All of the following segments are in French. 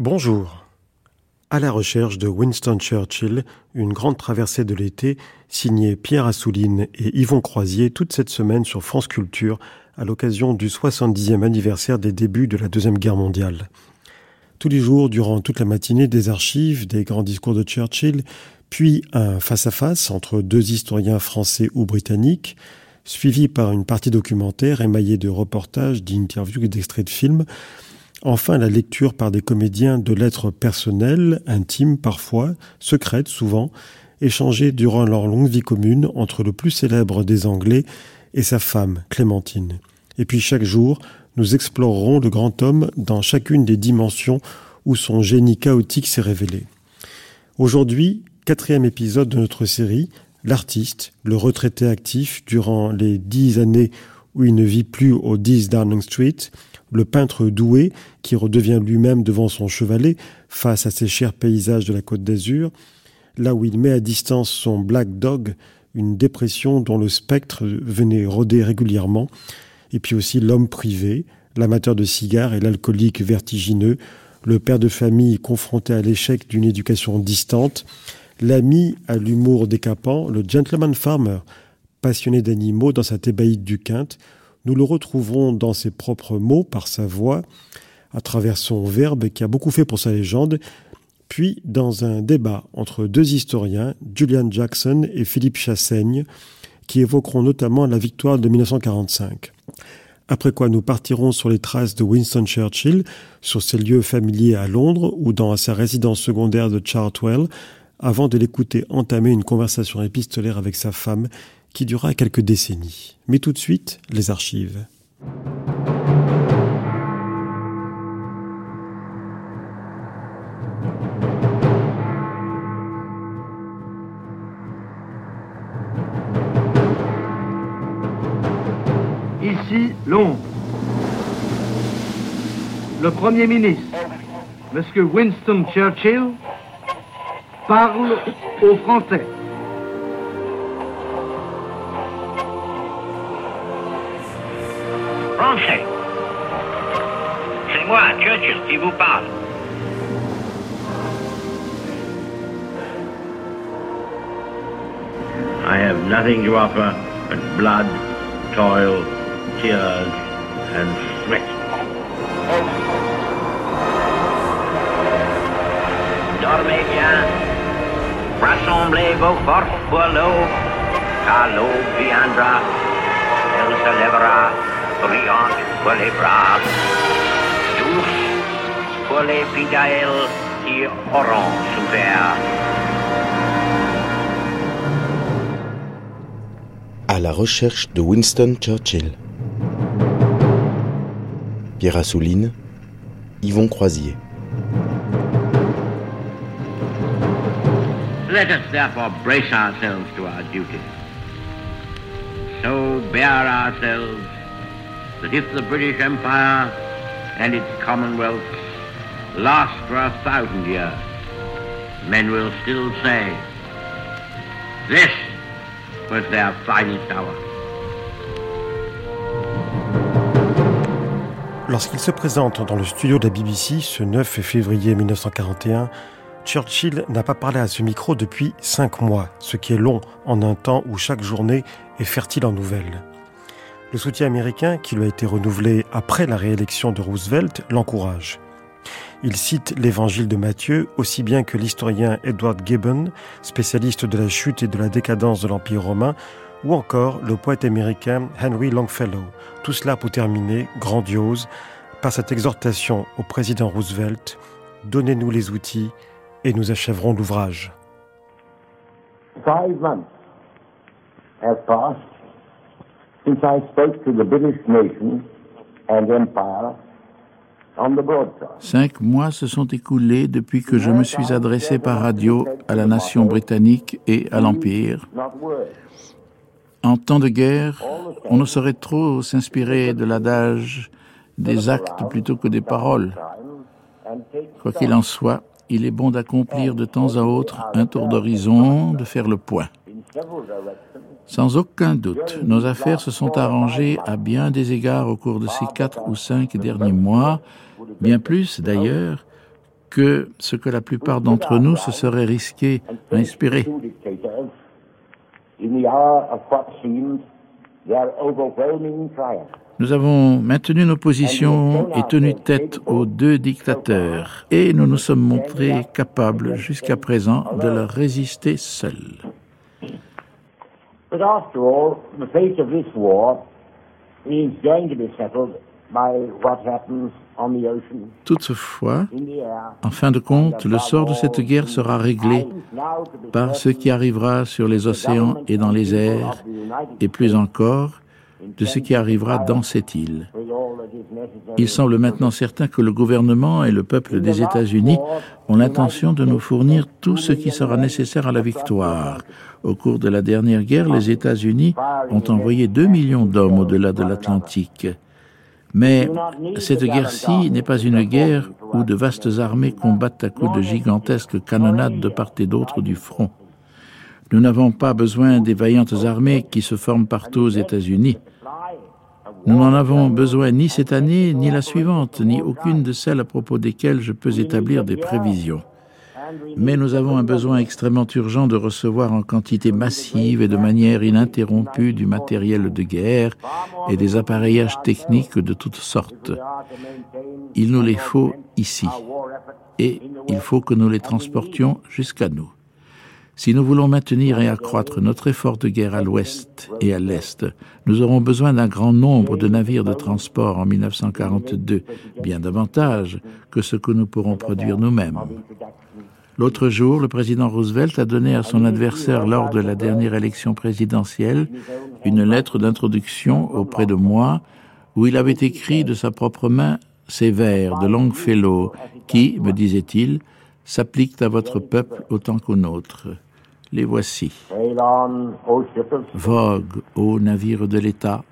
Bonjour. À la recherche de Winston Churchill, une grande traversée de l'été, signée Pierre Assouline et Yvon Croisier toute cette semaine sur France Culture à l'occasion du 70e anniversaire des débuts de la Deuxième Guerre mondiale. Tous les jours, durant toute la matinée, des archives, des grands discours de Churchill, puis un face-à-face entre deux historiens français ou britanniques, suivi par une partie documentaire émaillée de reportages, d'interviews et d'extraits de films, Enfin, la lecture par des comédiens de lettres personnelles, intimes parfois, secrètes souvent, échangées durant leur longue vie commune entre le plus célèbre des Anglais et sa femme, Clémentine. Et puis chaque jour, nous explorerons le grand homme dans chacune des dimensions où son génie chaotique s'est révélé. Aujourd'hui, quatrième épisode de notre série, l'artiste, le retraité actif durant les dix années où il ne vit plus au 10 Downing Street, le peintre doué qui redevient lui-même devant son chevalet face à ces chers paysages de la côte d'Azur, là où il met à distance son Black Dog, une dépression dont le spectre venait rôder régulièrement, et puis aussi l'homme privé, l'amateur de cigares et l'alcoolique vertigineux, le père de famille confronté à l'échec d'une éducation distante, l'ami à l'humour décapant, le gentleman farmer, passionné d'animaux dans sa thébaïde du Quinte, nous le retrouverons dans ses propres mots, par sa voix, à travers son verbe qui a beaucoup fait pour sa légende, puis dans un débat entre deux historiens, Julian Jackson et Philippe Chassaigne, qui évoqueront notamment la victoire de 1945. Après quoi nous partirons sur les traces de Winston Churchill, sur ses lieux familiers à Londres ou dans sa résidence secondaire de Chartwell, avant de l'écouter entamer une conversation épistolaire avec sa femme qui dura quelques décennies. Mais tout de suite, les archives. Ici, Londres. Le Premier ministre, M. Winston Churchill, parle aux Français. Français. C'est moi, Churchill, qui vous parle. I have nothing to offer but blood, toil, tears, and sweat. Dormez bien. Rassemblez vos forces pour l'eau, car l'eau viendra. Elle se lèvera brillante pour les braves, douce pour les fidèles qui auront souffert. À la recherche de Winston Churchill. Pierre Assouline, Yvon Croisier. Let us therefore brace ourselves to our duty. So bear ourselves that if the British Empire and its commonwealths last for a thousand years, men will still say, this was their finest hour. Lorsqu'il se présente dans le studio de la BBC ce 9 février 1941, Churchill n'a pas parlé à ce micro depuis cinq mois, ce qui est long en un temps où chaque journée est fertile en nouvelles. Le soutien américain, qui lui a été renouvelé après la réélection de Roosevelt, l'encourage. Il cite l'évangile de Matthieu aussi bien que l'historien Edward Gibbon, spécialiste de la chute et de la décadence de l'Empire romain, ou encore le poète américain Henry Longfellow. Tout cela pour terminer, grandiose, par cette exhortation au président Roosevelt Donnez-nous les outils et nous achèverons l'ouvrage. Since I spoke to the British nation and empire on the broadcast. Cinq mois se sont écoulés depuis que je me suis adressé par radio à la nation britannique et à l'Empire. En temps de guerre, on ne saurait trop s'inspirer de l'adage des actes plutôt que des paroles. Quoi qu'il en soit, il est bon d'accomplir de temps à autre un tour d'horizon, de faire le point. Sans aucun doute, nos affaires se sont arrangées à bien des égards au cours de ces quatre ou cinq derniers mois, bien plus d'ailleurs que ce que la plupart d'entre nous se seraient risqués d'inspirer. Nous avons maintenu nos positions et tenu tête aux deux dictateurs, et nous nous sommes montrés capables jusqu'à présent de leur résister seuls. But after all, the fate of this war is going to be settled by what happens on the ocean, Toutefois, en fin de compte, le sort de cette guerre sera réglé par ce qui arrivera sur les océans et dans les airs, et plus encore, de ce qui arrivera dans cette île. Il semble maintenant certain que le gouvernement et le peuple des États-Unis ont l'intention de nous fournir tout ce qui sera nécessaire à la victoire. Au cours de la dernière guerre, les États-Unis ont envoyé 2 millions d'hommes au-delà de l'Atlantique. Mais cette guerre-ci n'est pas une guerre où de vastes armées combattent à coups de gigantesques canonnades de part et d'autre du front. Nous n'avons pas besoin des vaillantes armées qui se forment partout aux États-Unis. Nous n'en avons besoin ni cette année, ni la suivante, ni aucune de celles à propos desquelles je peux établir des prévisions. Mais nous avons un besoin extrêmement urgent de recevoir en quantité massive et de manière ininterrompue du matériel de guerre et des appareillages techniques de toutes sortes. Il nous les faut ici et il faut que nous les transportions jusqu'à nous. Si nous voulons maintenir et accroître notre effort de guerre à l'ouest et à l'est, nous aurons besoin d'un grand nombre de navires de transport en 1942, bien davantage que ce que nous pourrons produire nous-mêmes. L'autre jour, le président Roosevelt a donné à son adversaire lors de la dernière élection présidentielle une lettre d'introduction auprès de moi où il avait écrit de sa propre main ces vers de Longfellow qui, me disait-il, s'appliquent à votre peuple autant qu'au nôtre. Les voici. Vogue, ô navire de l'État,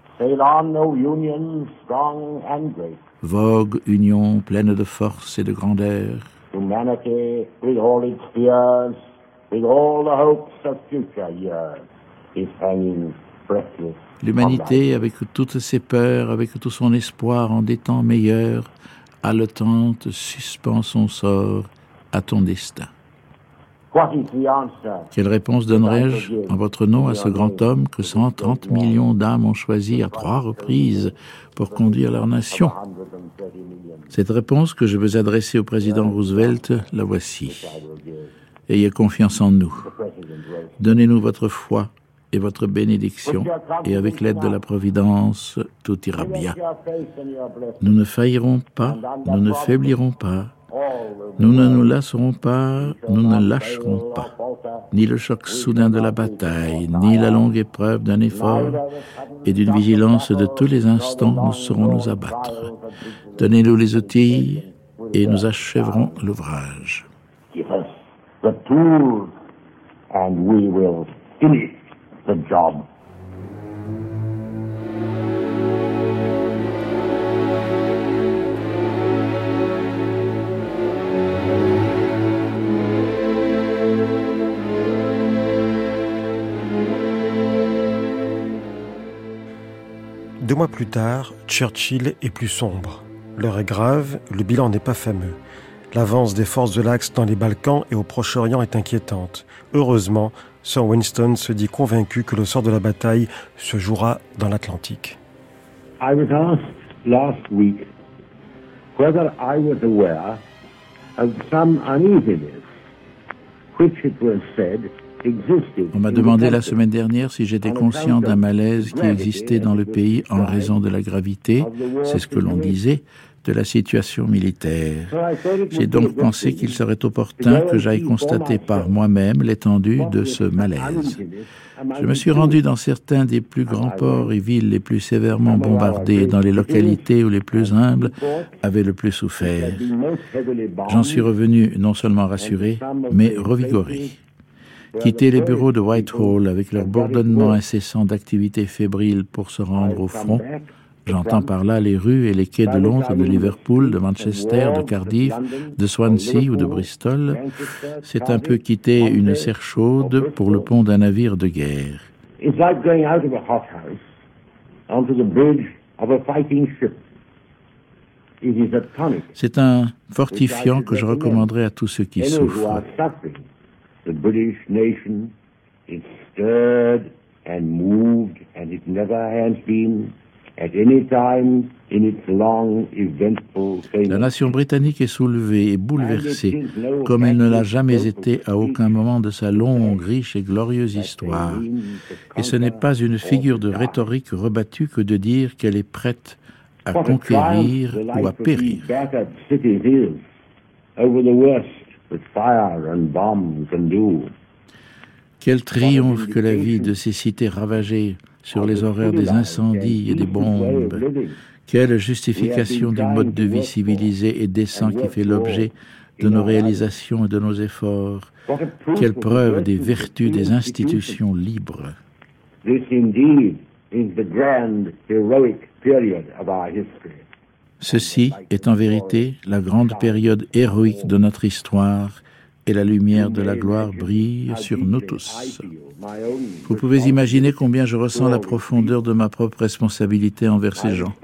vogue, union pleine de force et de grandeur. Humanity, with all its fears, with all the hopes of future years, is hanging breathless. L'humanité, avec toutes ses peurs, avec tout son espoir en des temps meilleurs, haletante, suspend son sort à ton destin. What is the answer? Quelle réponse donnerais-je en votre nom à ce grand homme que 130 millions d'âmes ont choisi à trois reprises pour conduire leur nation? 130 million Cette réponse que je veux adresser au président Roosevelt, la voici. Ayez confiance en nous. Donnez-nous votre foi et votre bénédiction, et avec l'aide de la Providence, tout ira bien. Nous ne faillirons pas, nous ne faiblirons pas, nous ne nous lasserons pas, nous ne lâcherons pas. Ni le choc soudain de la bataille, ni la longue épreuve d'un effort et d'une vigilance de tous les instants ne sauront nous abattre. Donnez-nous les outils et nous achèverons l'ouvrage. Give us the tools and we will finish the job. Deux mois plus tard, Churchill est plus sombre. L'heure est grave, le bilan n'est pas fameux. L'avance des forces de l'Axe dans les Balkans et au Proche-Orient est inquiétante. Heureusement, Sir Winston se dit convaincu que le sort de la bataille se jouera dans l'Atlantique. I was asked last week whether I was aware of some uneasiness which it was said. On m'a demandé la semaine dernière si j'étais conscient d'un malaise qui existait dans le pays en raison de la gravité, c'est ce que l'on disait, de la situation militaire. J'ai donc pensé qu'il serait opportun que j'aille constater par moi-même l'étendue de ce malaise. Je me suis rendu dans certains des plus grands ports et villes les plus sévèrement bombardés, dans les localités où les plus humbles avaient le plus souffert. J'en suis revenu non seulement rassuré, mais revigoré. Quitter les bureaux de Whitehall avec leur bourdonnement incessant d'activités fébriles pour se rendre au front, j'entends par là les rues et les quais de Londres, de Liverpool, de Manchester, de Cardiff, de Swansea ou de Bristol, c'est un peu quitter une serre chaude pour le pont d'un navire de guerre. It's like going out of a hothouse onto the bridge of a fighting ship? It is a tonic. C'est un fortifiant que je recommanderais à tous ceux qui souffrent. Are suffering. The British nation is stirred and moved, and it never has been at any time in its long, eventful La nation britannique est soulevée et bouleversée comme elle ne l'a jamais été à aucun moment de sa longue, riche et glorieuse histoire. Et ce n'est pas une figure de rhétorique rebattue que de dire qu'elle est prête à conquérir ou à périr. Quel triomphe que la vie de ces cités ravagées sur les horaires des incendies et des bombes. Quelle justification du mode de vie civilisé et décent qui fait l'objet de nos réalisations et de nos efforts. Quelle preuve des vertus des institutions libres. This indeed is the grand heroic period of our history. Ceci est en vérité la grande période héroïque de notre histoire et la lumière de la gloire brille sur nous tous. Vous pouvez imaginer combien je ressens la profondeur de ma propre responsabilité envers ces gens.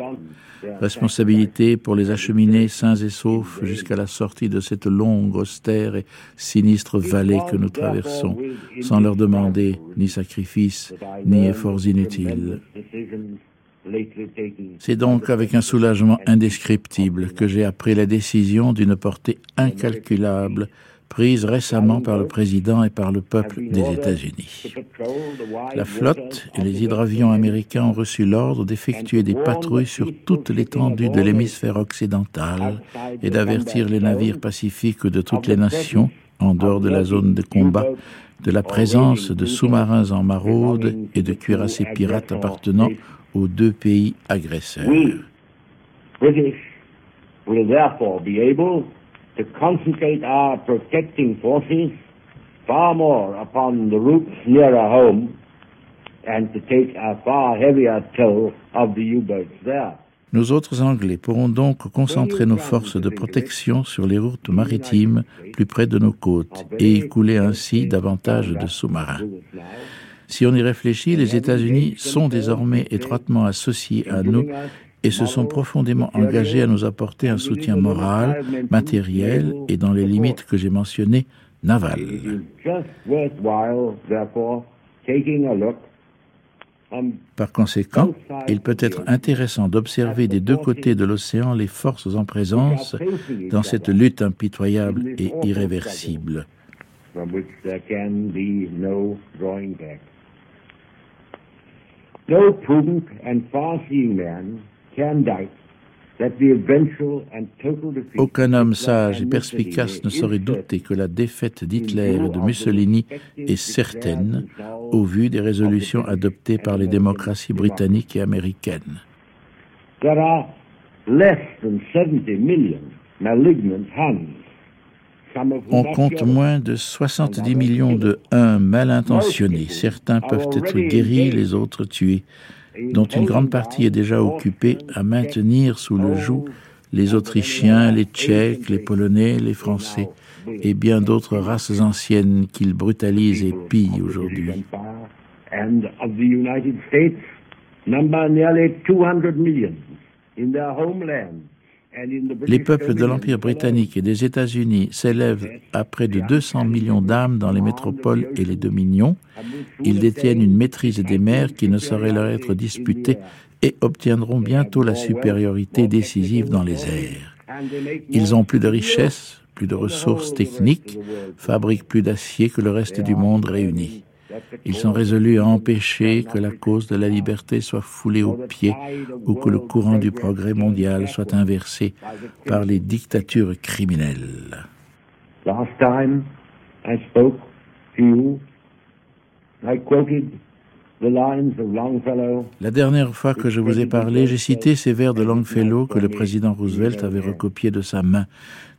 Responsabilité pour les acheminer sains et saufs jusqu'à la sortie de cette longue, austère et sinistre vallée que nous traversons, sans leur demander ni sacrifice, ni efforts inutiles. C'est donc avec un soulagement indescriptible que j'ai appris la décision d'une portée incalculable prise récemment par le président et par le peuple des États-Unis. La flotte et les hydravions américains ont reçu l'ordre d'effectuer des patrouilles sur toute l'étendue de l'hémisphère occidental et d'avertir les navires pacifiques de toutes les nations, en dehors de la zone de combat, de la présence de sous-marins en maraude et de cuirassés pirates appartenant aux deux pays agresseurs. We, British, will therefore be able to concentrate our protecting forces far more upon the routes nearer home and to take a far heavier toll of the U-boats there. Nous autres Anglais pourrons donc concentrer nos forces de protection sur les routes maritimes plus près de nos côtes et écouler ainsi davantage de sous-marins. Si on y réfléchit, les États-Unis sont désormais étroitement associés à nous et se sont profondément engagés à nous apporter un soutien moral, matériel et dans les limites que j'ai mentionnées, naval. Par conséquent, il peut être intéressant d'observer des deux côtés de l'océan les forces en présence dans cette lutte impitoyable et irréversible. from which there can be no prudent and far-seeing man can doubt that the eventual and total defeat Aucun homme sage et perspicace ne saurait douter que la défaite d'Hitler et de Mussolini est certaine au vu des résolutions adoptées par les démocraties britanniques et américaines. There are less than 70 million malignant hands. On compte moins de 70 millions de uns mal intentionnés. Certains peuvent être guéris, les autres tués, dont une grande partie est déjà occupée à maintenir sous le joug les Autrichiens, les Tchèques, les Polonais, les Français et bien d'autres races anciennes qu'ils brutalisent et pillent aujourd'hui. Empire and of the United States number nearly 200 million in their homeland and in the Les peuples de l'Empire britannique et des États-Unis s'élèvent à près de 200 millions d'âmes dans les métropoles et les dominions. Ils détiennent une maîtrise des mers qui ne saurait leur être disputée et obtiendront bientôt la supériorité décisive dans les airs. Ils ont plus de richesses, plus de ressources techniques, fabriquent plus d'acier que le reste du monde réuni. Ils sont résolus à empêcher que la cause de la liberté soit foulée aux pieds ou que le courant du progrès mondial soit inversé par les dictatures criminelles. Last time I spoke to you, I quoted the lines of Longfellow. La dernière fois que je vous ai parlé, j'ai cité ces vers de Longfellow que le président Roosevelt avait recopiés de sa main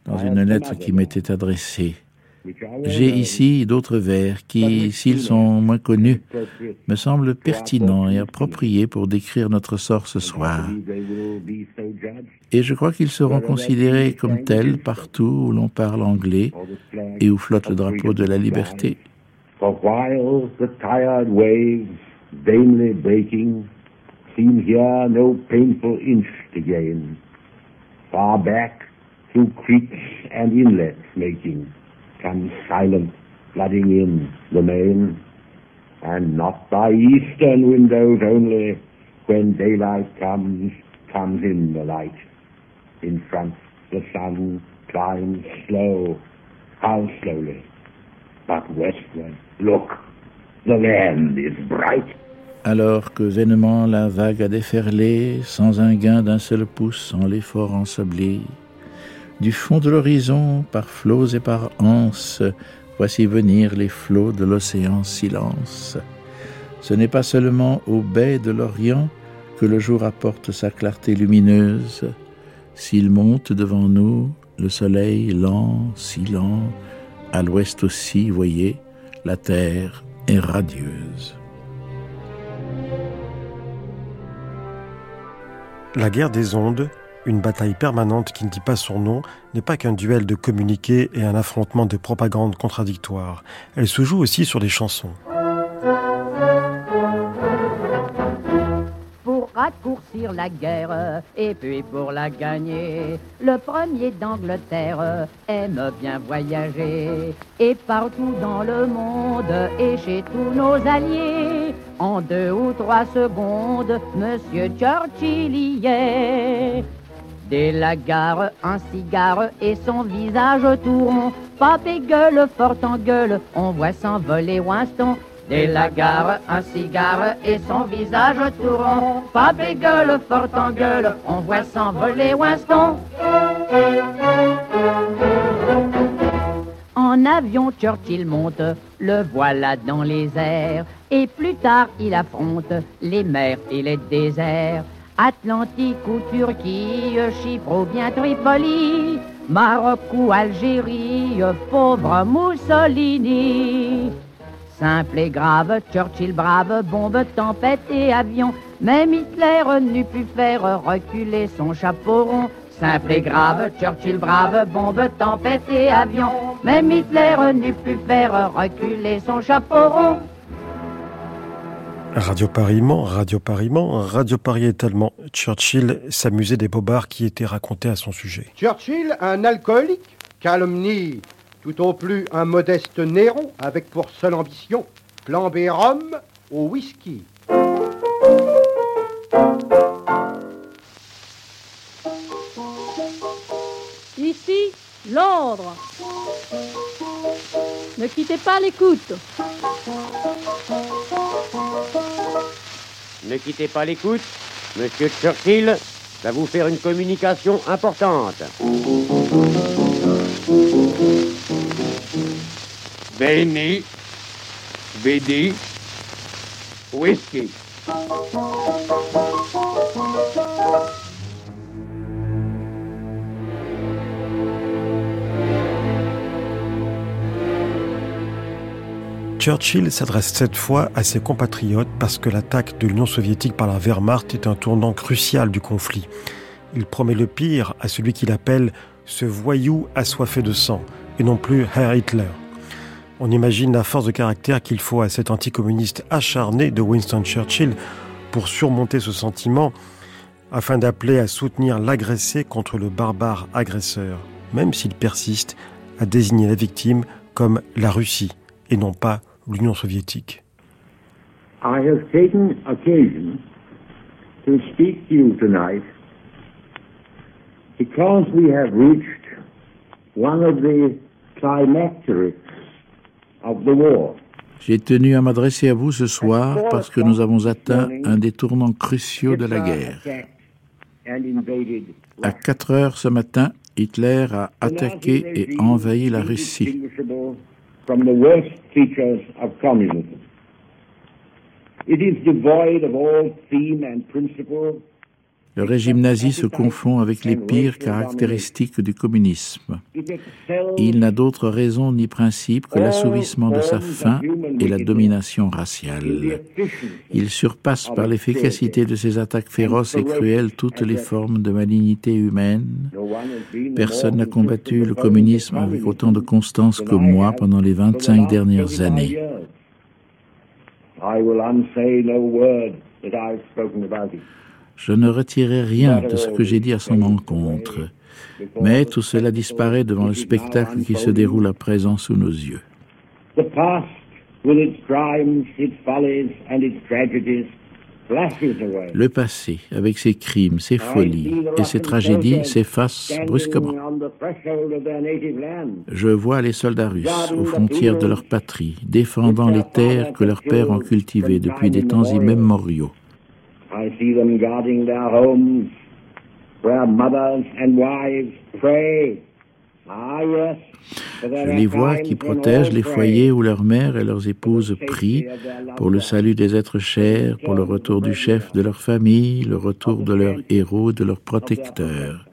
dans une lettre qui m'était adressée. J'ai ici d'autres vers qui, s'ils sont moins connus, me semblent pertinents et appropriés pour décrire notre sort ce soir. Et je crois qu'ils seront considérés comme tels partout où l'on parle anglais et où flotte le drapeau de la liberté. Comes silent flooding in the main, and not by eastern windows only, when daylight comes, comes in the light. In front the sun climbs slow, how slowly, but westward, look, the land is bright. Alors que vainement la vague a déferlé, sans un gain d'un seul pouce en l'effort ensablé, du fond de l'horizon, par flots et par anses, voici venir les flots de l'océan silence. Ce n'est pas seulement aux baies de l'Orient que le jour apporte sa clarté lumineuse. S'il monte devant nous, le soleil lent, si lent, à l'ouest aussi, voyez, la terre est radieuse. La guerre des ondes, une bataille permanente qui ne dit pas son nom, n'est pas qu'un duel de communiqués et un affrontement de propagandes contradictoires. Elle se joue aussi sur des chansons. raccourcir la guerre et puis pour la gagner. Le premier d'Angleterre aime bien voyager et partout dans le monde et chez tous nos alliés. En deux ou trois secondes, Monsieur Churchill y est. Dès la gare, un cigare et son visage tout rond. Pape et gueule, fort en gueule, on voit s'envoler Winston Dès la gare, un cigare et son visage tout rond. Pas gueule, fort en gueule, on voit s'envoler Winston. En avion, Churchill monte, le voilà dans les airs. Et plus tard, il affronte les mers et les déserts. Atlantique ou Turquie, Chypre ou bien Tripoli, Maroc ou Algérie, pauvre Mussolini. Simple et grave, Churchill brave, bombe, tempête et avion. Même Hitler n'eût pu faire reculer son chapeau rond. Simple et grave, Churchill brave, bombe, tempête et avion. Même Hitler n'eût pu faire reculer son chapeau rond. Radio Paris Radio Paris Radio Paris est tellement Churchill s'amusait des bobards qui étaient racontés à son sujet. Churchill, un alcoolique, calomnie tout au plus un modeste Néron avec pour seule ambition flamber Rome au whisky. Ici, Londres. Ne quittez pas l'écoute. Ne quittez pas l'écoute. Monsieur Churchill va vous faire une communication importante. Veni, Vidi, Whisky. Churchill s'adresse cette fois à ses compatriotes parce que l'attaque de l'Union soviétique par la Wehrmacht est un tournant crucial du conflit. Il promet le pire à celui qu'il appelle ce voyou assoiffé de sang, et non plus Herr Hitler. On imagine la force de caractère qu'il faut à cet anticommuniste acharné de Winston Churchill pour surmonter ce sentiment afin d'appeler à soutenir l'agressé contre le barbare agresseur, même s'il persiste à désigner la victime comme la Russie et non pas l'Union soviétique. I have taken occasion to speak to you tonight because we have reached one of the climacterics j'ai tenu à m'adresser à vous ce soir parce que nous avons atteint un des tournants cruciaux de la guerre. À 4 heures ce matin, Hitler a attaqué et envahi la Russie. It is devoid of all theme and principle le régime nazi se confond avec les pires caractéristiques du communisme. Il n'a d'autre raison ni principe que l'assouvissement de sa faim et la domination raciale. Il surpasse par l'efficacité de ses attaques féroces et cruelles toutes les formes de malignité humaine. Personne n'a combattu le communisme avec autant de constance que moi pendant les 25 dernières années. Je ne retirerai rien de ce que j'ai dit à son encontre. Mais tout cela disparaît devant le spectacle qui se déroule à présent sous nos yeux. Le passé, avec ses crimes, ses folies et ses tragédies, s'efface brusquement. Je vois les soldats russes aux frontières de leur patrie, défendant les terres que leurs pères ont cultivées depuis des temps immémoriaux. I see them guarding their homes, where mothers and wives pray. Ah, Je les vois qui protègent les foyers où leurs mères et leurs épouses prient pour le salut des êtres chers, pour le retour du chef de leur famille, le retour de leur héros, de leur protecteur.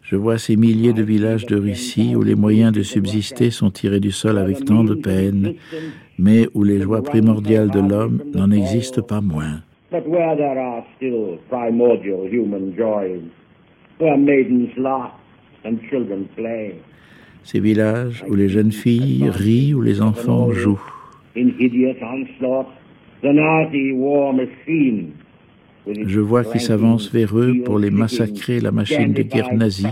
Je vois ces milliers de villages de Russie où les moyens de subsister sont tirés du sol avec tant de peine, mais où les joies primordiales de l'homme n'en existent pas moins. But where there are still primordial human joys, where maidens laugh and children play, Ces villages où les jeunes filles rient, où les enfants jouent. in hideous onslaught, the Nazi war machine. with its Je vois qui s'avance vers eux pour les massacrer la machine de guerre nazie,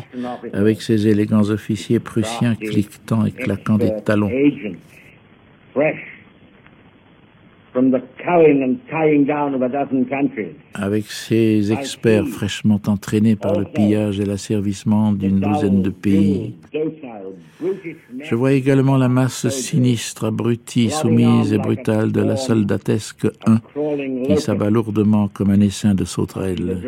avec ses élégants officiers prussiens cliquetant et claquant des talons. Fresh from the cowing and tying down of a dozen countries. Avec ses experts fraîchement entraînés par le pillage et l'asservissement d'une douzaine de pays. Je vois également la masse sinistre, abrutie, soumise et brutale de la soldatesque 1 crawling qui s'abat lourdement comme un essaim de sauterelles.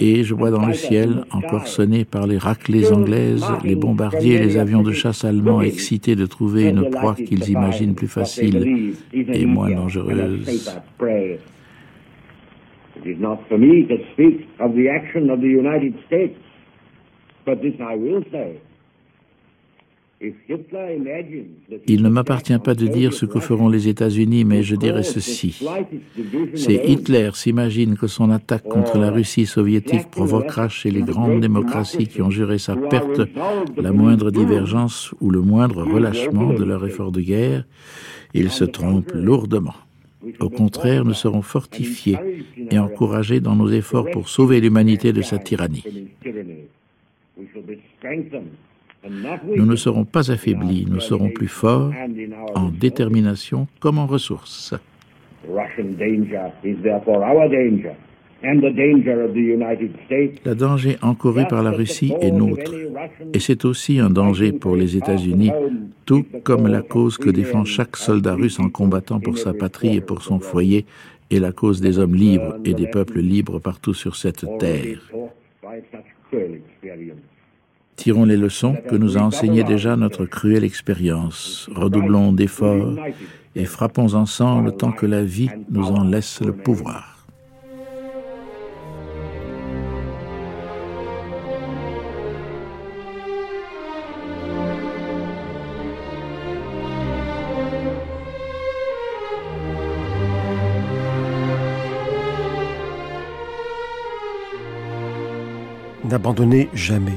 Et je vois dans le ciel, encore sonné par les raclées anglaises, les bombardiers et les avions de chasse allemands excités de trouver une proie qu'ils imaginent plus facile et moins dangereuse. It is not for me to speak of the action of the United States, but this I will say. If Hitler imagines that he Il ne m'appartient pas de dire ce que feront les États-Unis, mais je dirais ceci. Si Hitler s'imagine que son attaque contre la Russie soviétique provoquera chez les grandes démocraties qui ont juré sa perte la moindre divergence ou le moindre relâchement de leur effort de guerre, il se trompe lourdement. Au contraire, nous serons fortifiés et encouragés dans nos efforts pour sauver l'humanité de sa tyrannie. Nous ne serons pas affaiblis, nous serons plus forts en détermination comme en ressources. Russian danger is therefore our danger, Le danger encouru par la Russie est nôtre, et c'est aussi un danger pour les États-Unis, tout comme la cause que défend chaque soldat russe en combattant pour sa patrie et pour son foyer, et la cause des hommes libres et des peuples libres partout sur cette terre. Tirons les leçons que nous a enseignées déjà notre cruelle expérience, redoublons d'efforts et frappons ensemble tant que la vie nous en laisse le pouvoir. N'abandonnez jamais.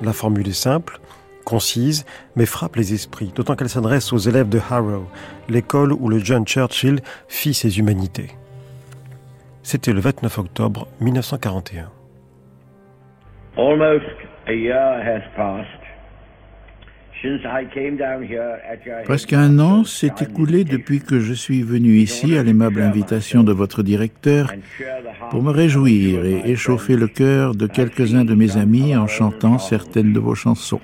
La formule est simple, concise, mais frappe les esprits, d'autant qu'elle s'adresse aux élèves de Harrow, l'école où le jeune Churchill fit ses humanités. C'était le 29 octobre 1941. Almost a year has passed since I came down here at your Presque un an s'est écoulé depuis que je suis venu ici à l'aimable invitation de votre directeur pour me réjouir et échauffer le cœur de quelques-uns de mes amis en chantant certaines de vos chansons.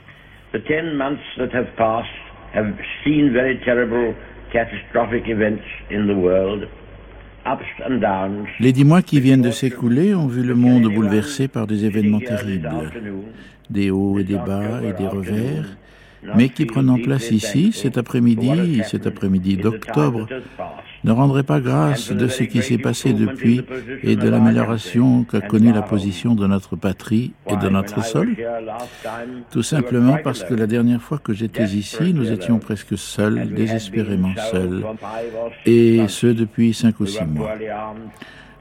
Les dix mois qui viennent de s'écouler ont vu le monde bouleversé par des événements terribles, des hauts et des bas et des revers, mais qui prenant place ici, cet après-midi, cet après-midi d'octobre, ne rendraient pas grâce de ce qui s'est passé depuis et de l'amélioration qu'a connue la position de notre patrie et de notre sol. Tout simplement parce que la dernière fois que j'étais ici, nous étions presque seuls, désespérément seuls, et ce depuis cinq ou six mois.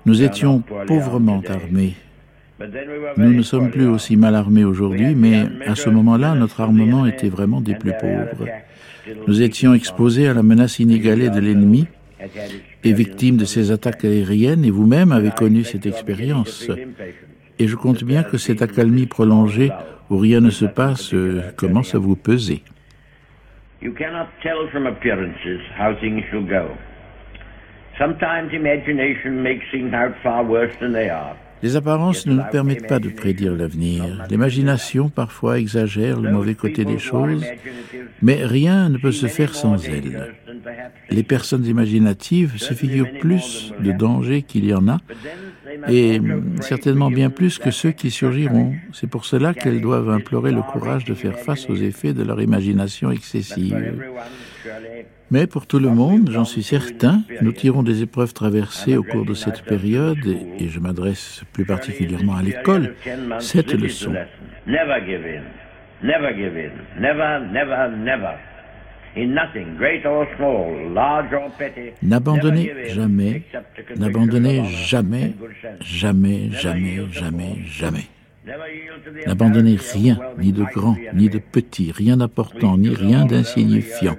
Nous étions pauvrement armés. Nous ne sommes plus aussi mal armés aujourd'hui, mais à ce moment-là, notre armement était vraiment des plus pauvres. Nous étions exposés à la menace inégalée de l'ennemi et victimes de ces attaques aériennes, et vous-même avez connu cette expérience. Et je compte bien que cette accalmie prolongée où rien ne se passe, euh, commence à vous peser. Sometimes imagination makes things out far worse than they are. Les apparences ne nous permettent pas de prédire l'avenir. L'imagination parfois exagère le mauvais côté des choses, mais rien ne peut se faire sans elle. Les personnes imaginatives se figurent plus de dangers qu'il y en a, et certainement bien plus que ceux qui surgiront. C'est pour cela qu'elles doivent implorer le courage de faire face aux effets de leur imagination excessive. Mais pour tout le monde, j'en suis certain, nous tirons des épreuves traversées au cours de cette période, et je m'adresse plus particulièrement à l'école, cette leçon. Never give in. Never give in. Never, never, never. In nothing, great or small, large or petty. N'abandonnez jamais, n'abandonnez jamais, jamais, jamais, jamais, jamais. N'abandonnez rien, ni de grand, ni de petit, rien d'important, ni rien d'insignifiant.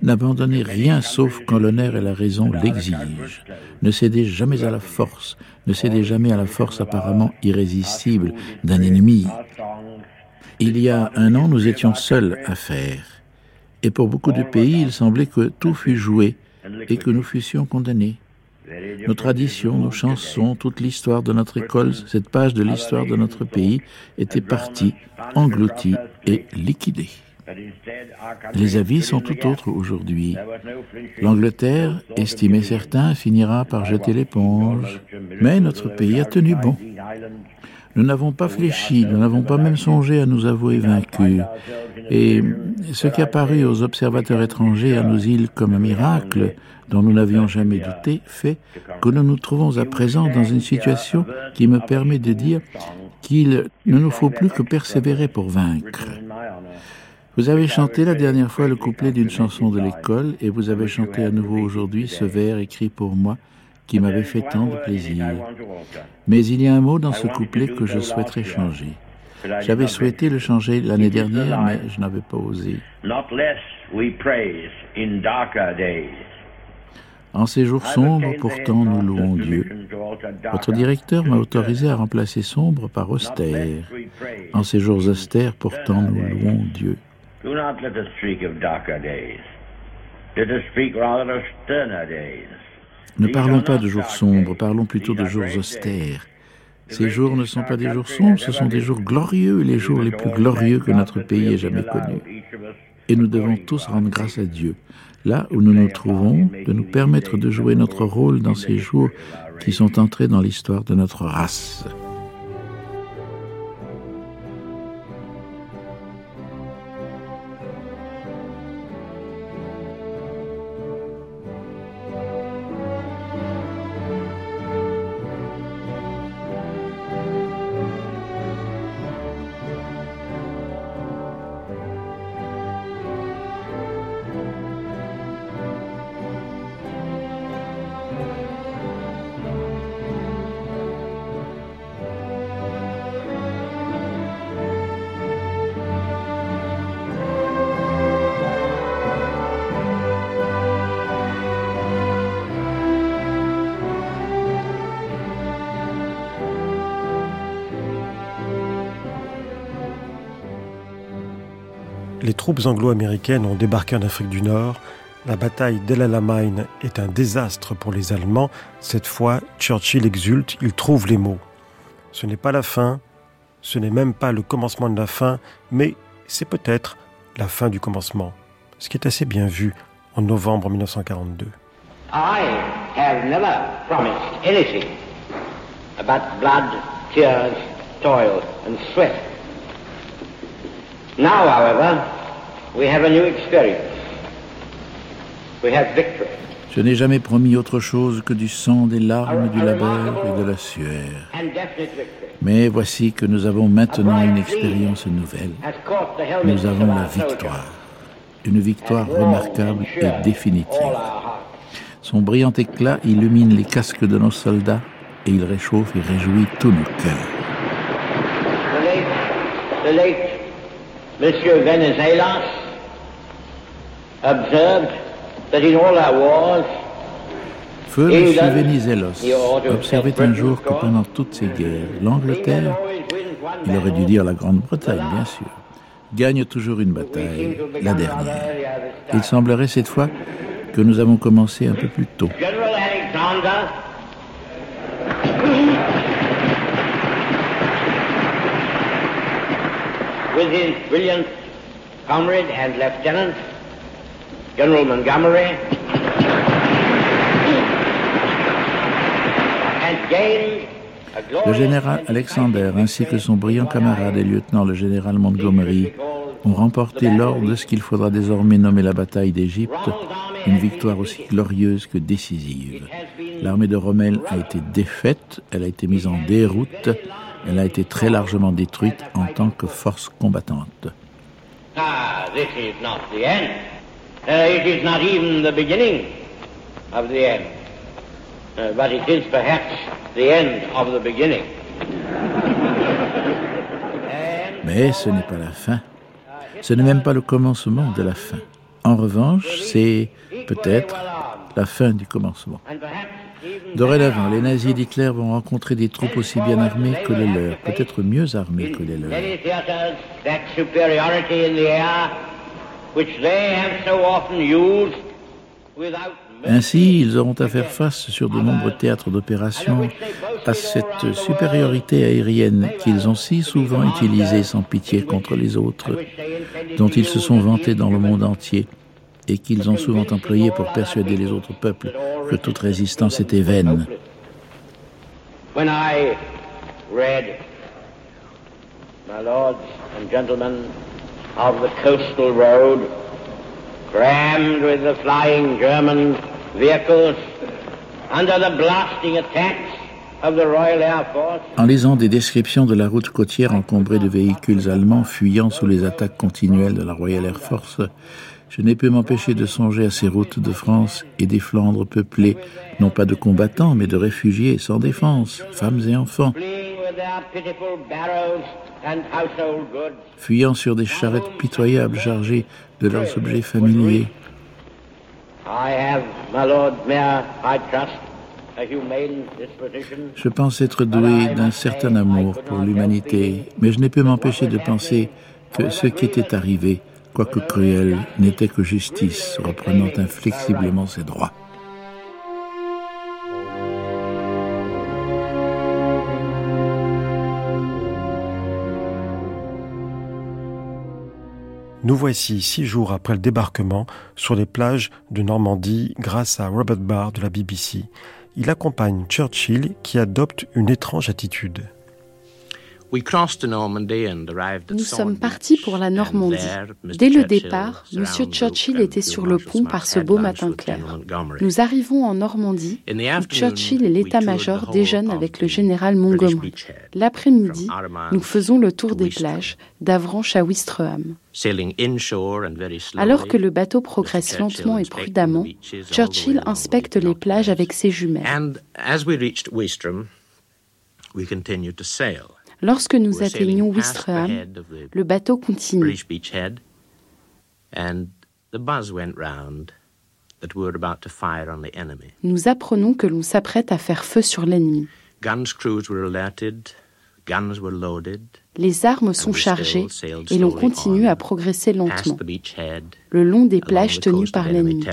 N'abandonnez rien sauf quand l'honneur et la raison l'exigent. Ne cédez jamais à la force, ne cédez jamais à la force apparemment irrésistible d'un ennemi. Il y a un an, nous étions seuls à faire. Et pour beaucoup de pays, il semblait que tout fût joué et que nous fussions condamnés. Nos traditions, nos chansons, toute l'histoire de notre école, cette page de l'histoire de notre pays était partie, engloutie et liquidée. Les avis sont tout autres aujourd'hui. L'Angleterre, estimait certains, finira par jeter l'éponge, mais notre pays a tenu bon. Nous n'avons pas fléchi, nous n'avons pas même songé à nous avouer vaincus. Et ce qui a paru aux observateurs étrangers à nos îles comme un miracle, dont nous n'avions jamais douté, fait que nous nous trouvons à présent dans une situation qui me permet de dire qu'il ne nous faut plus que persévérer pour vaincre. Vous avez chanté la dernière fois le couplet d'une chanson de l'école et vous avez chanté à nouveau aujourd'hui ce vers écrit pour moi qui m'avait fait tant de plaisir. Mais il y a un mot dans ce couplet que je souhaiterais changer. J'avais souhaité le changer l'année dernière, mais je n'avais pas osé. En ces jours sombres, pourtant, nous louons Dieu. Votre directeur m'a autorisé à remplacer sombre par austère. En ces jours austères, pourtant, nous louons Dieu. Do not let us speak of darker days. Let us speak rather of sterner days. Ne parlons pas de jours sombres, parlons plutôt de jours austères. Ces jours ne sont pas des jours sombres, ce sont des jours glorieux, les jours les plus glorieux que notre pays ait jamais connus. Et nous devons tous rendre grâce à Dieu, là où nous nous trouvons, de nous permettre de jouer notre rôle dans ces jours qui sont entrés dans l'histoire de notre race. Troupes anglo-américaines ont débarqué en Afrique du Nord. La bataille d'El Alamein est un désastre pour les Allemands. Cette fois, Churchill exulte, il trouve les mots. Ce n'est pas la fin, ce n'est même pas le commencement de la fin, mais c'est peut-être la fin du commencement. Ce qui est assez bien vu en novembre 1942. I have never promised anything about blood, tears, toil and sweat. Now, however, we have a new experience. We have victory. Je n'ai jamais promis autre chose que du sang, des larmes, du labeur et de la sueur. Mais voici que nous avons maintenant une expérience nouvelle. Nous avons la victoire. Une victoire remarquable et définitive. Son brillant éclat illumine les casques de nos soldats et il réchauffe et réjouit tous nos cœurs. The late, the late Monsieur Venizelos observed that in all our wars, Feu M. Venizelos observait un jour que pendant toutes ces guerres, l'Angleterre il aurait dû dire la Grande-Bretagne, bien sûr, gagne toujours une bataille, la dernière. Il semblerait cette fois que nous avons commencé un peu plus tôt. with his brilliant comrade and lieutenant, General Montgomery, Le général Alexander ainsi que son brillant camarade et lieutenant le général Montgomery ont remporté lors de ce qu'il faudra désormais nommer la bataille d'Égypte une victoire aussi glorieuse que décisive. L'armée de Rommel a été défaite, elle a été mise en déroute, elle a été très largement détruite en tant que force combattante. Ah, this is not the end. Uh, it is not even the beginning of the end. Uh, but it is perhaps the end of the beginning. Mais ce n'est pas la fin. Ce n'est même pas le commencement de la fin. En revanche, c'est peut-être la fin du commencement. Dorénavant, les nazis d'Hitler vont rencontrer des troupes aussi bien armées que les leurs, peut-être mieux armées que les leurs. Ainsi, ils auront à faire face sur de nombreux théâtres d'opération à cette supériorité aérienne qu'ils ont si souvent utilisée sans pitié contre les autres, dont ils se sont vantés dans le monde entier et qu'ils ont souvent employée pour persuader les autres peuples que toute résistance était vaine. When I read, my lords and gentlemen of the coastal road, crammed with the flying German vehicles, under the blasting attacks of the Royal Air Force, En lisant des descriptions de la route côtière encombrée de véhicules allemands fuyant sous les attaques continuelles de la Royal Air Force, je n'ai pu m'empêcher de songer à ces routes de France et des Flandres peuplées, non pas de combattants, mais de réfugiés sans défense, femmes et enfants, fuyant sur des charrettes pitoyables chargées de leurs objets familiers. Je pense être doué d'un certain amour pour l'humanité, mais je n'ai pu m'empêcher de penser que ce qui était arrivé, quoique cruel, n'était que justice, reprenant inflexiblement ses droits. Nous voici six jours après le débarquement sur les plages de Normandie grâce à Robert Barr de la BBC. Il accompagne Churchill qui adopte une étrange attitude. Nous sommes partis pour la Normandie. Dès le départ, M. Churchill était sur le pont par ce beau matin clair. Nous arrivons en Normandie, où Churchill et l'état-major déjeunent avec le général Montgomery. L'après-midi, nous faisons le tour des plages, d'Avranches à Ouistreham. Alors que le bateau progresse lentement et prudemment, Churchill inspecte les plages avec ses jumelles. Lorsque nous atteignons Ouistreham, le bateau continue. Nous apprenons que l'on s'apprête à faire feu sur l'ennemi. Les armes sont chargées et l'on continue à progresser lentement, le long des plages tenues par l'ennemi.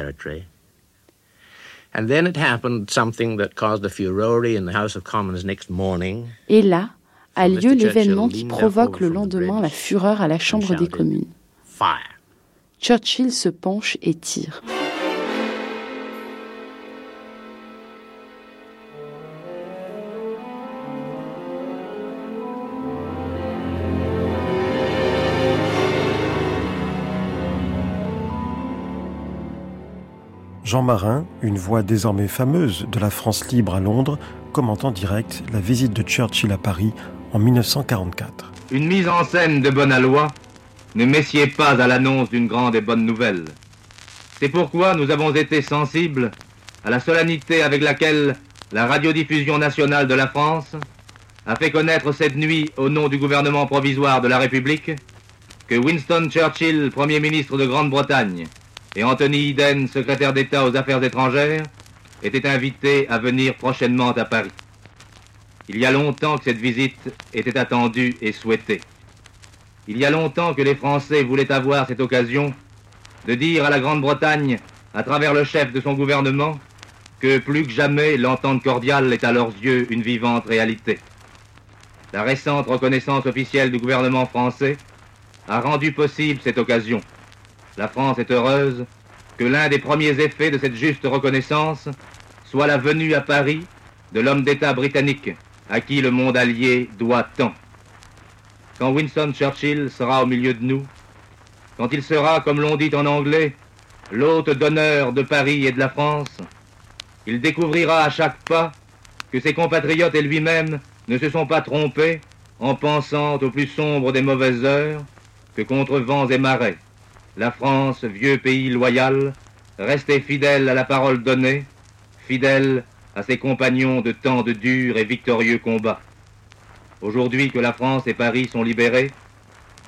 Et là, a lieu l'événement qui provoque le lendemain la fureur à la Chambre des communes. Churchill se penche et tire. Jean Marin, une voix désormais fameuse de la France libre à Londres, commente en direct la visite de Churchill à Paris en 1944. Une mise en scène de bonne aloi ne messied pas à l'annonce d'une grande et bonne nouvelle. C'est pourquoi nous avons été sensibles à la solennité avec laquelle la radiodiffusion nationale de la France a fait connaître cette nuit, au nom du gouvernement provisoire de la République, que Winston Churchill, Premier ministre de Grande-Bretagne, et Anthony Eden, secrétaire d'État aux Affaires étrangères, étaient invités à venir prochainement à Paris. Il y a longtemps que cette visite était attendue et souhaitée. Il y a longtemps que les Français voulaient avoir cette occasion de dire à la Grande-Bretagne, à travers le chef de son gouvernement, que plus que jamais l'entente cordiale est à leurs yeux une vivante réalité. La récente reconnaissance officielle du gouvernement français a rendu possible cette occasion. La France est heureuse que l'un des premiers effets de cette juste reconnaissance soit la venue à Paris de l'homme d'État britannique à qui le monde allié doit tant. Quand Winston Churchill sera au milieu de nous, quand il sera, comme l'on dit en anglais, l'hôte d'honneur de Paris et de la France, il découvrira à chaque pas que ses compatriotes et lui-même ne se sont pas trompés en pensant au plus sombre des mauvaises heures que contre vents et marais, la France, vieux pays loyal, restait fidèle à la parole donnée, fidèle à ses compagnons de tant de durs et victorieux combats. Aujourd'hui que la France et Paris sont libérés,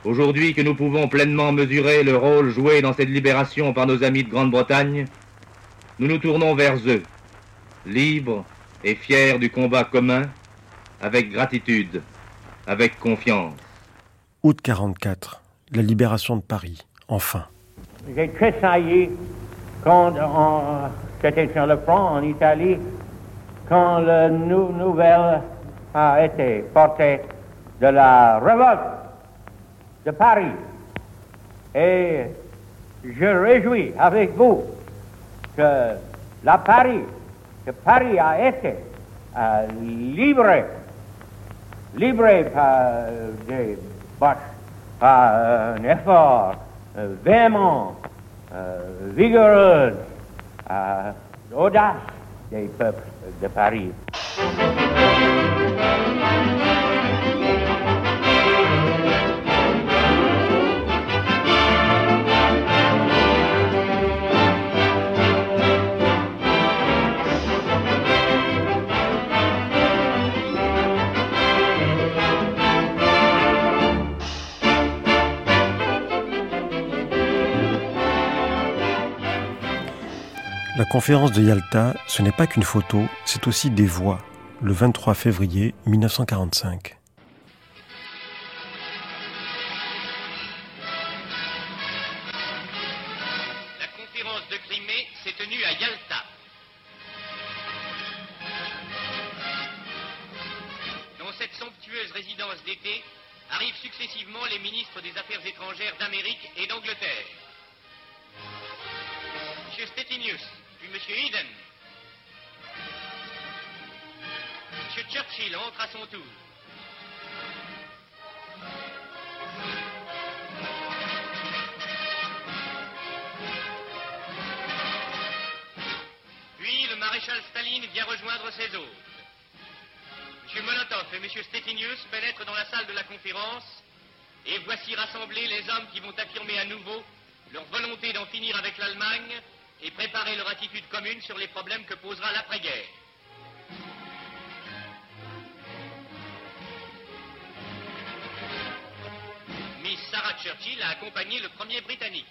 aujourd'hui que nous pouvons pleinement mesurer le rôle joué dans cette libération par nos amis de Grande-Bretagne, nous nous tournons vers eux, libres et fiers du combat commun, avec gratitude, avec confiance. Août 44, la libération de Paris, enfin. J'ai tressailli quand j'étais sur le front en Italie, quand la nouvelle a été portée de la révolte de Paris. Et je réjouis avec vous que la Paris, que Paris a été euh, livré, par des par un effort euh, véhément, euh, vigoureux, euh, audace des peuples de Paris. Conférence de Yalta, ce n'est pas qu'une photo, c'est aussi des voix, le 23 février 1945. La conférence de Crimée s'est tenue à Yalta. Dans cette somptueuse résidence d'été arrivent successivement les ministres des Affaires étrangères d'Amérique et d'Angleterre. M. Stettinius, puis M. Eden. M. Churchill entre à son tour. Puis le maréchal Staline vient rejoindre ses hôtes. M. Molotov et M. Stettinius pénètrent dans la salle de la conférence et voici rassemblés les hommes qui vont affirmer à nouveau leur volonté d'en finir avec l'Allemagne et préparer leur attitude commune sur les problèmes que posera l'après-guerre. Miss Sarah Churchill a accompagné le premier Britannique.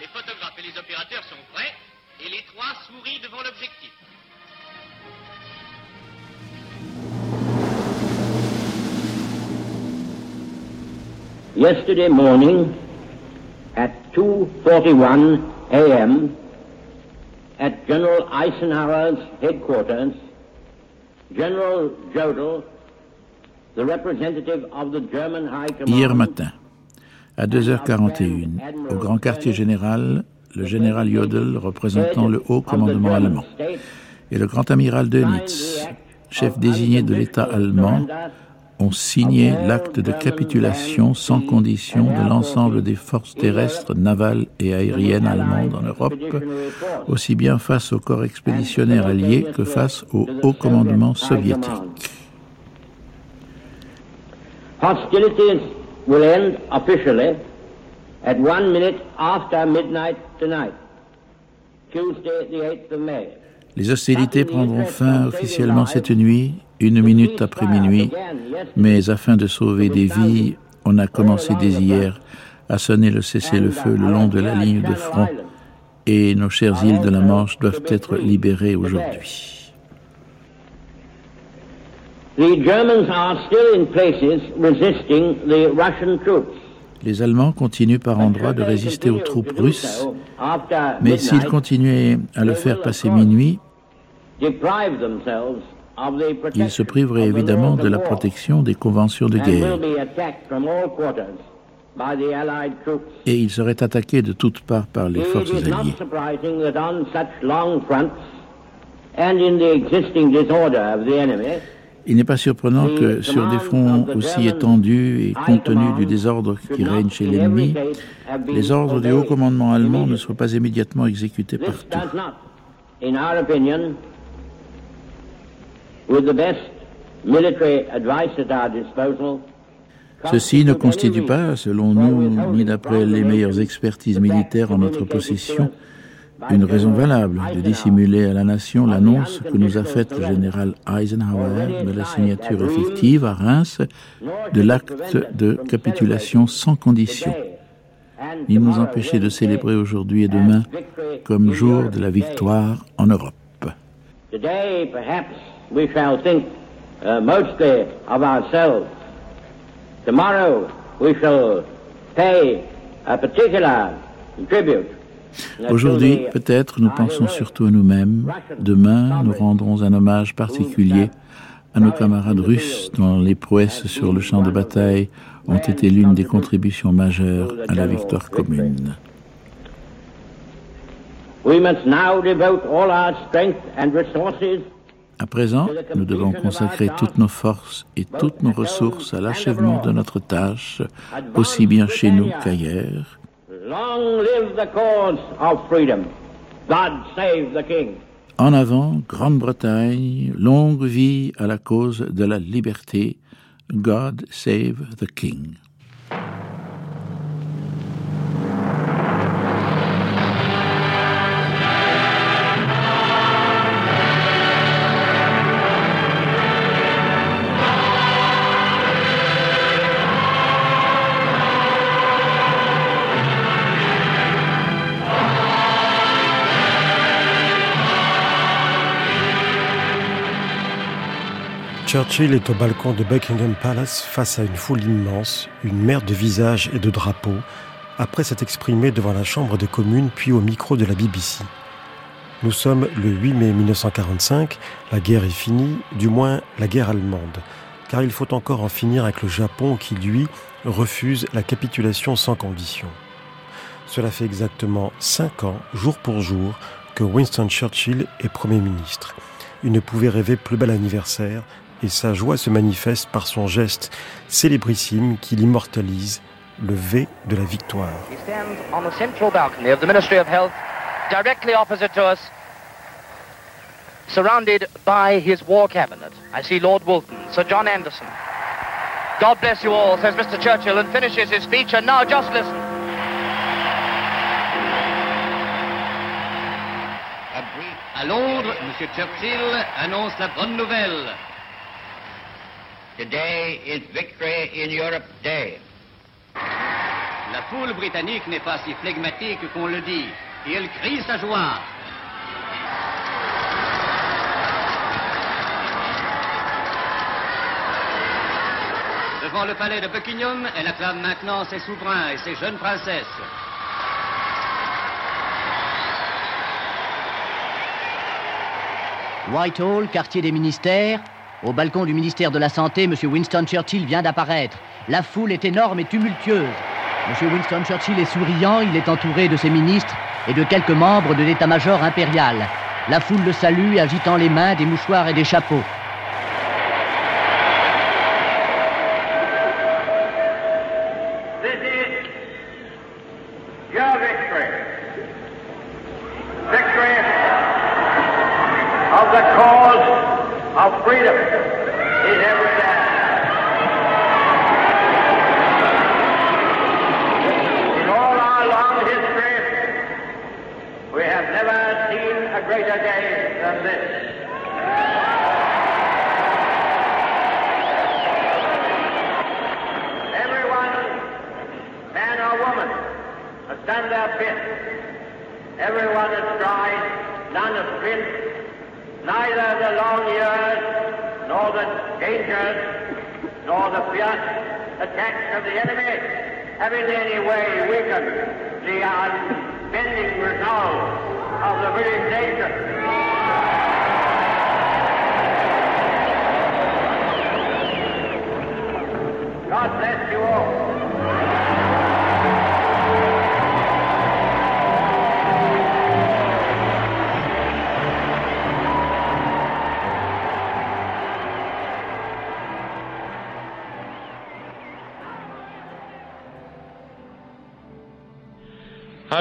Les photographes et les opérateurs sont prêts et les trois sourient devant l'objectif. Yesterday morning at 2.41 a.m. at General Eisenhower's headquarters, General Jodl, the representative of the German High Command... Hier matin, à 2h41, au grand quartier général, le général Jodl, représentant le haut commandement allemand, et le grand amiral Dönitz, chef désigné de l'État allemand, ont signé l'acte de capitulation sans condition de l'ensemble des forces terrestres, navales et aériennes allemandes en Europe, aussi bien face au corps expéditionnaire allié que face au haut commandement soviétique. Hostilities will end officially at one minute after midnight tonight, Tuesday the 8th of May. Les hostilités prendront fin officiellement cette nuit, une minute après minuit, mais afin de sauver des vies, on a commencé dès hier a sonné le cessez-le-feu le long de la ligne de front et nos chères îles de la Manche doivent être libérées aujourd'hui. Les Allemands continuent par endroits de résister aux troupes russes, mais s'ils continuaient à le faire passer minuit, ils se priveraient évidemment de la protection des conventions de guerre. Et ils seraient attaqués de toutes parts par les forces alliées. Il n'est pas surprenant que sur des fronts aussi étendus et compte tenu du désordre qui règne chez l'ennemi, les ordres du haut commandement allemand ne soient pas immédiatement exécutés partout. Ceci ne constitue pas, selon nous, ni d'après les meilleures expertises militaires en notre possession, une raison valable de dissimuler à la nation l'annonce que nous a faite le général Eisenhower de la signature effective à Reims de l'acte de capitulation sans condition, ni nous empêcher de célébrer aujourd'hui et demain comme jour de la victoire en Europe. We shall think uh, mostly of ourselves. Tomorrow we shall pay a particular tribute. Aujourd'hui, peut-être, nous pensons surtout à nous-mêmes. Demain, nous rendrons un hommage particulier à nos camarades russes dont les prouesses sur le champ de bataille ont été l'une des contributions majeures à la victoire commune. We must now devote all our strength and resources à présent, nous devons consacrer toutes nos forces et toutes nos ressources à l'achèvement de notre tâche, aussi bien chez nous qu'ailleurs. En avant, Grande-Bretagne, longue vie à la cause de la liberté. God save the King. Churchill est au balcon de Buckingham Palace face à une foule immense, une mer de visages et de drapeaux, après s'être exprimé devant la Chambre des communes puis au micro de la BBC. Nous sommes le 8 mai 1945, la guerre est finie, du moins la guerre allemande, car il faut encore en finir avec le Japon qui, lui, refuse la capitulation sans condition. Cela fait exactement cinq ans, jour pour jour, que Winston Churchill est Premier ministre. Il ne pouvait rêver plus bel anniversaire et sa joie se manifeste par son geste célébrissime qui l'immortalise, le V de la victoire. He stands on the central balcony of the Ministry of Health, directly opposite to us, surrounded by his war cabinet. I see Lord Woolton, Sir John Anderson. God bless you all, says Mr. Churchill, and finishes his speech. And now just listen. À Londres, M. Churchill annonce la bonne nouvelle. Today is Victory in Europe Day. La foule britannique n'est pas si flegmatique qu'on le dit, et elle crie sa joie. Devant le palais de Buckingham, elle acclame maintenant ses souverains et ses jeunes princesses. Whitehall, quartier des ministères, au balcon du ministère de la Santé, M. Winston Churchill vient d'apparaître. La foule est énorme et tumultueuse. M. Winston Churchill est souriant, il est entouré de ses ministres et de quelques membres de l'état-major impérial. La foule le salue, agitant les mains, des mouchoirs et des chapeaux.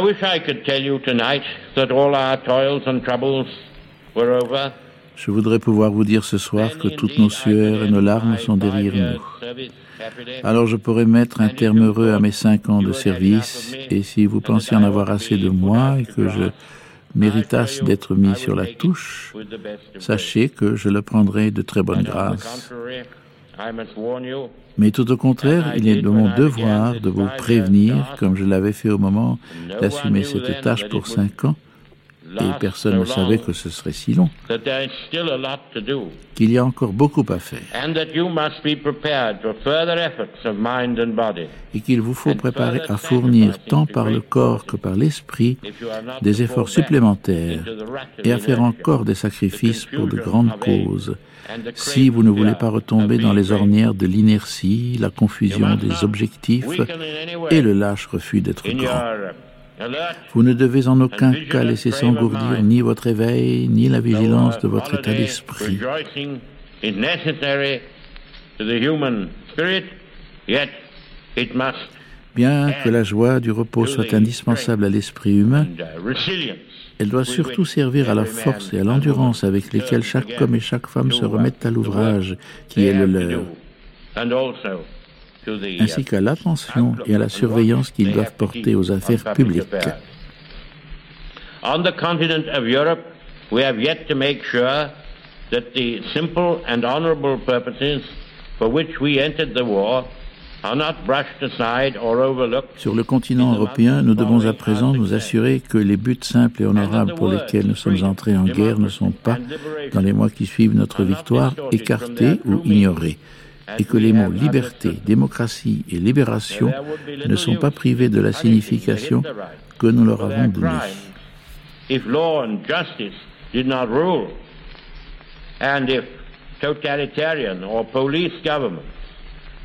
Wish I could tell you tonight that all our toils and troubles were over. Je voudrais pouvoir vous dire ce soir que toutes nos sueurs et nos larmes sont derrière nous. Alors je pourrais mettre un terme heureux à mes cinq ans de service, et si vous pensiez en avoir assez de moi et que je méritasse d'être mis sur la touche, sachez que je le prendrai de très bonne grâce. Mais tout au contraire, il est de mon devoir de vous prévenir, comme je l'avais fait au moment d'assumer cette tâche pour cinq ans, et personne ne savait que ce serait si long, qu'il y a encore beaucoup à faire, et qu'il vous faut préparer à fournir tant par le corps que par l'esprit des efforts supplémentaires et à faire encore des sacrifices pour de grandes causes, si vous ne voulez pas retomber dans les ornières de l'inertie, la confusion des objectifs et le lâche refus d'être grand. Vous ne devez en aucun cas laisser s'engourdir ni votre éveil, ni la vigilance de votre état d'esprit. Bien que la joie du repos soit indispensable à l'esprit humain, elle doit surtout servir à la force et à l'endurance avec lesquelles chaque homme et chaque femme se remettent à l'ouvrage qui est le leur ainsi qu'à l'attention et à la surveillance qu'ils doivent porter aux affaires publiques. On the continent of Europe, we have yet to make sure that the simple and honorable purposes for which we entered the war Sur le continent européen, nous devons à présent nous assurer que les buts simples et honorables pour lesquels nous sommes entrés en guerre ne sont pas, dans les mois qui suivent notre victoire, écartés ou ignorés et que les mots liberté, démocratie et libération ne sont pas privés de la signification que nous leur avons donnée.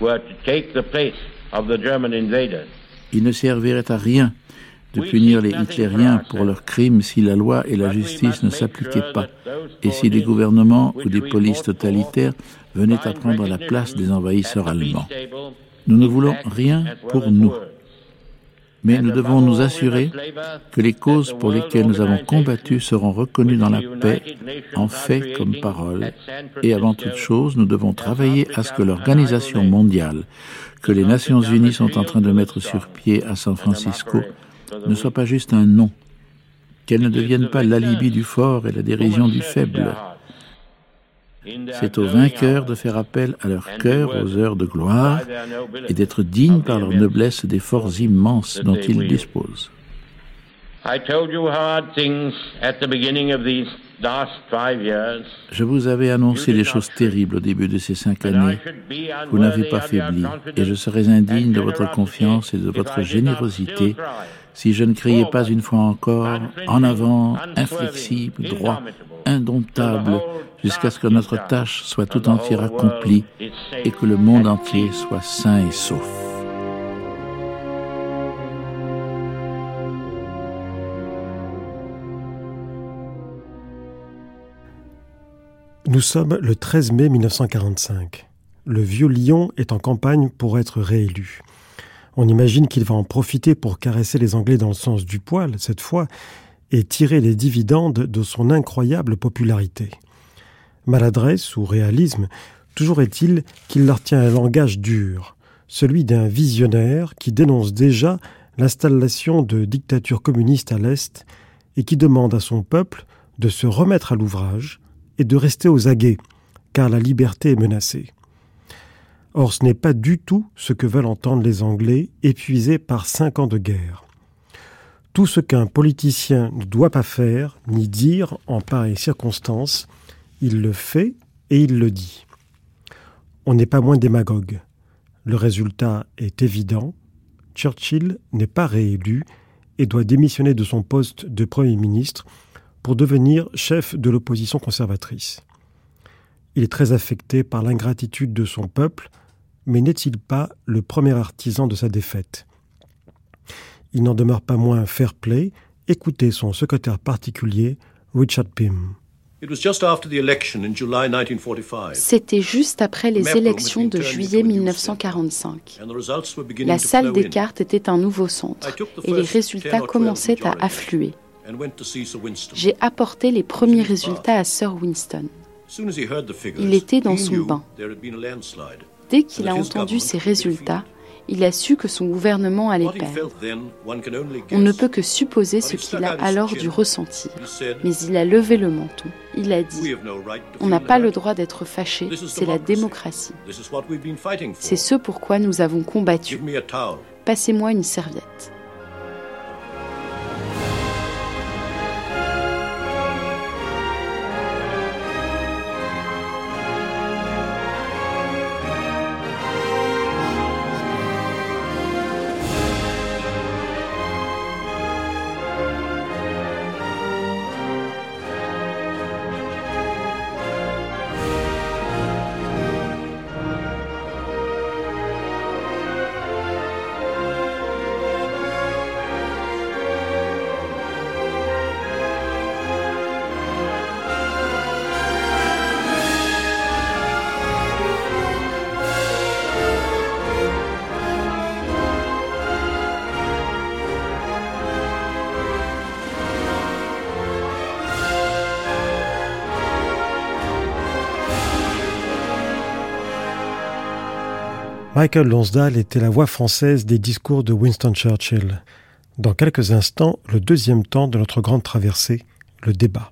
Were to take the place of the German invaders, il ne servirait à rien de punir les hitlériens pour leurs crimes si la loi et la justice ne s'appliquaient pas, et si des gouvernements ou des polices totalitaires venaient à prendre la place des envahisseurs allemands. Nous ne voulons rien pour nous. Mais nous devons nous assurer que les causes pour lesquelles nous avons combattu seront reconnues dans la paix, en fait comme parole. Et avant toute chose, nous devons travailler à ce que l'organisation mondiale, que les Nations Unies sont en train de mettre sur pied à San Francisco, ne soit pas juste un nom, qu'elle ne devienne pas l'alibi du fort et la dérision du faible. C'est aux vainqueurs de faire appel à leur cœur aux heures de gloire et d'être dignes par leur noblesse des forces immenses dont ils disposent. Je vous avais annoncé des choses terribles au début de ces cinq années. Vous n'avez pas faibli, et je serais indigne de votre confiance et de votre générosité si je ne criais pas une fois encore en avant, inflexible, droit, indomptable, jusqu'à ce que notre tâche soit tout entière accomplie et que le monde entier soit sain et sauf. Nous sommes le 13 mai 1945. Le vieux lion est en campagne pour être réélu. On imagine qu'il va en profiter pour caresser les Anglais dans le sens du poil, cette fois, et tirer les dividendes de son incroyable popularité. Maladresse ou réalisme, toujours est-il qu'il leur tient un langage dur, celui d'un visionnaire qui dénonce déjà l'installation de dictatures communistes à l'Est et qui demande à son peuple de se remettre à l'ouvrage et de rester aux aguets, car la liberté est menacée. Or ce n'est pas du tout ce que veulent entendre les Anglais, épuisés par cinq ans de guerre. Tout ce qu'un politicien ne doit pas faire ni dire en pareille circonstance, il le fait et il le dit. On n'est pas moins démagogue. Le résultat est évident. Churchill n'est pas réélu et doit démissionner de son poste de Premier ministre pour devenir chef de l'opposition conservatrice. Il est très affecté par l'ingratitude de son peuple, mais n'est-il pas le premier artisan de sa défaite? Il n'en demeure pas moins fair play. Écoutez son secrétaire particulier, Richard Pym. C'était juste après les élections de juillet 1945. La salle des cartes était un nouveau centre et les résultats commençaient à affluer. J'ai apporté les premiers résultats à Sir Winston. Il était dans son bain. Dès qu'il a entendu ces résultats, il a su que son gouvernement allait perdre. On ne peut que supposer ce qu'il a alors dû ressentir. Mais il a levé le menton. Il a dit, on n'a pas le droit d'être fâché, c'est la démocratie. C'est ce pourquoi nous avons combattu. Passez-moi une serviette. Michael Lonsdale était la voix française des discours de Winston Churchill. Dans quelques instants, le deuxième temps de notre grande traversée, le débat.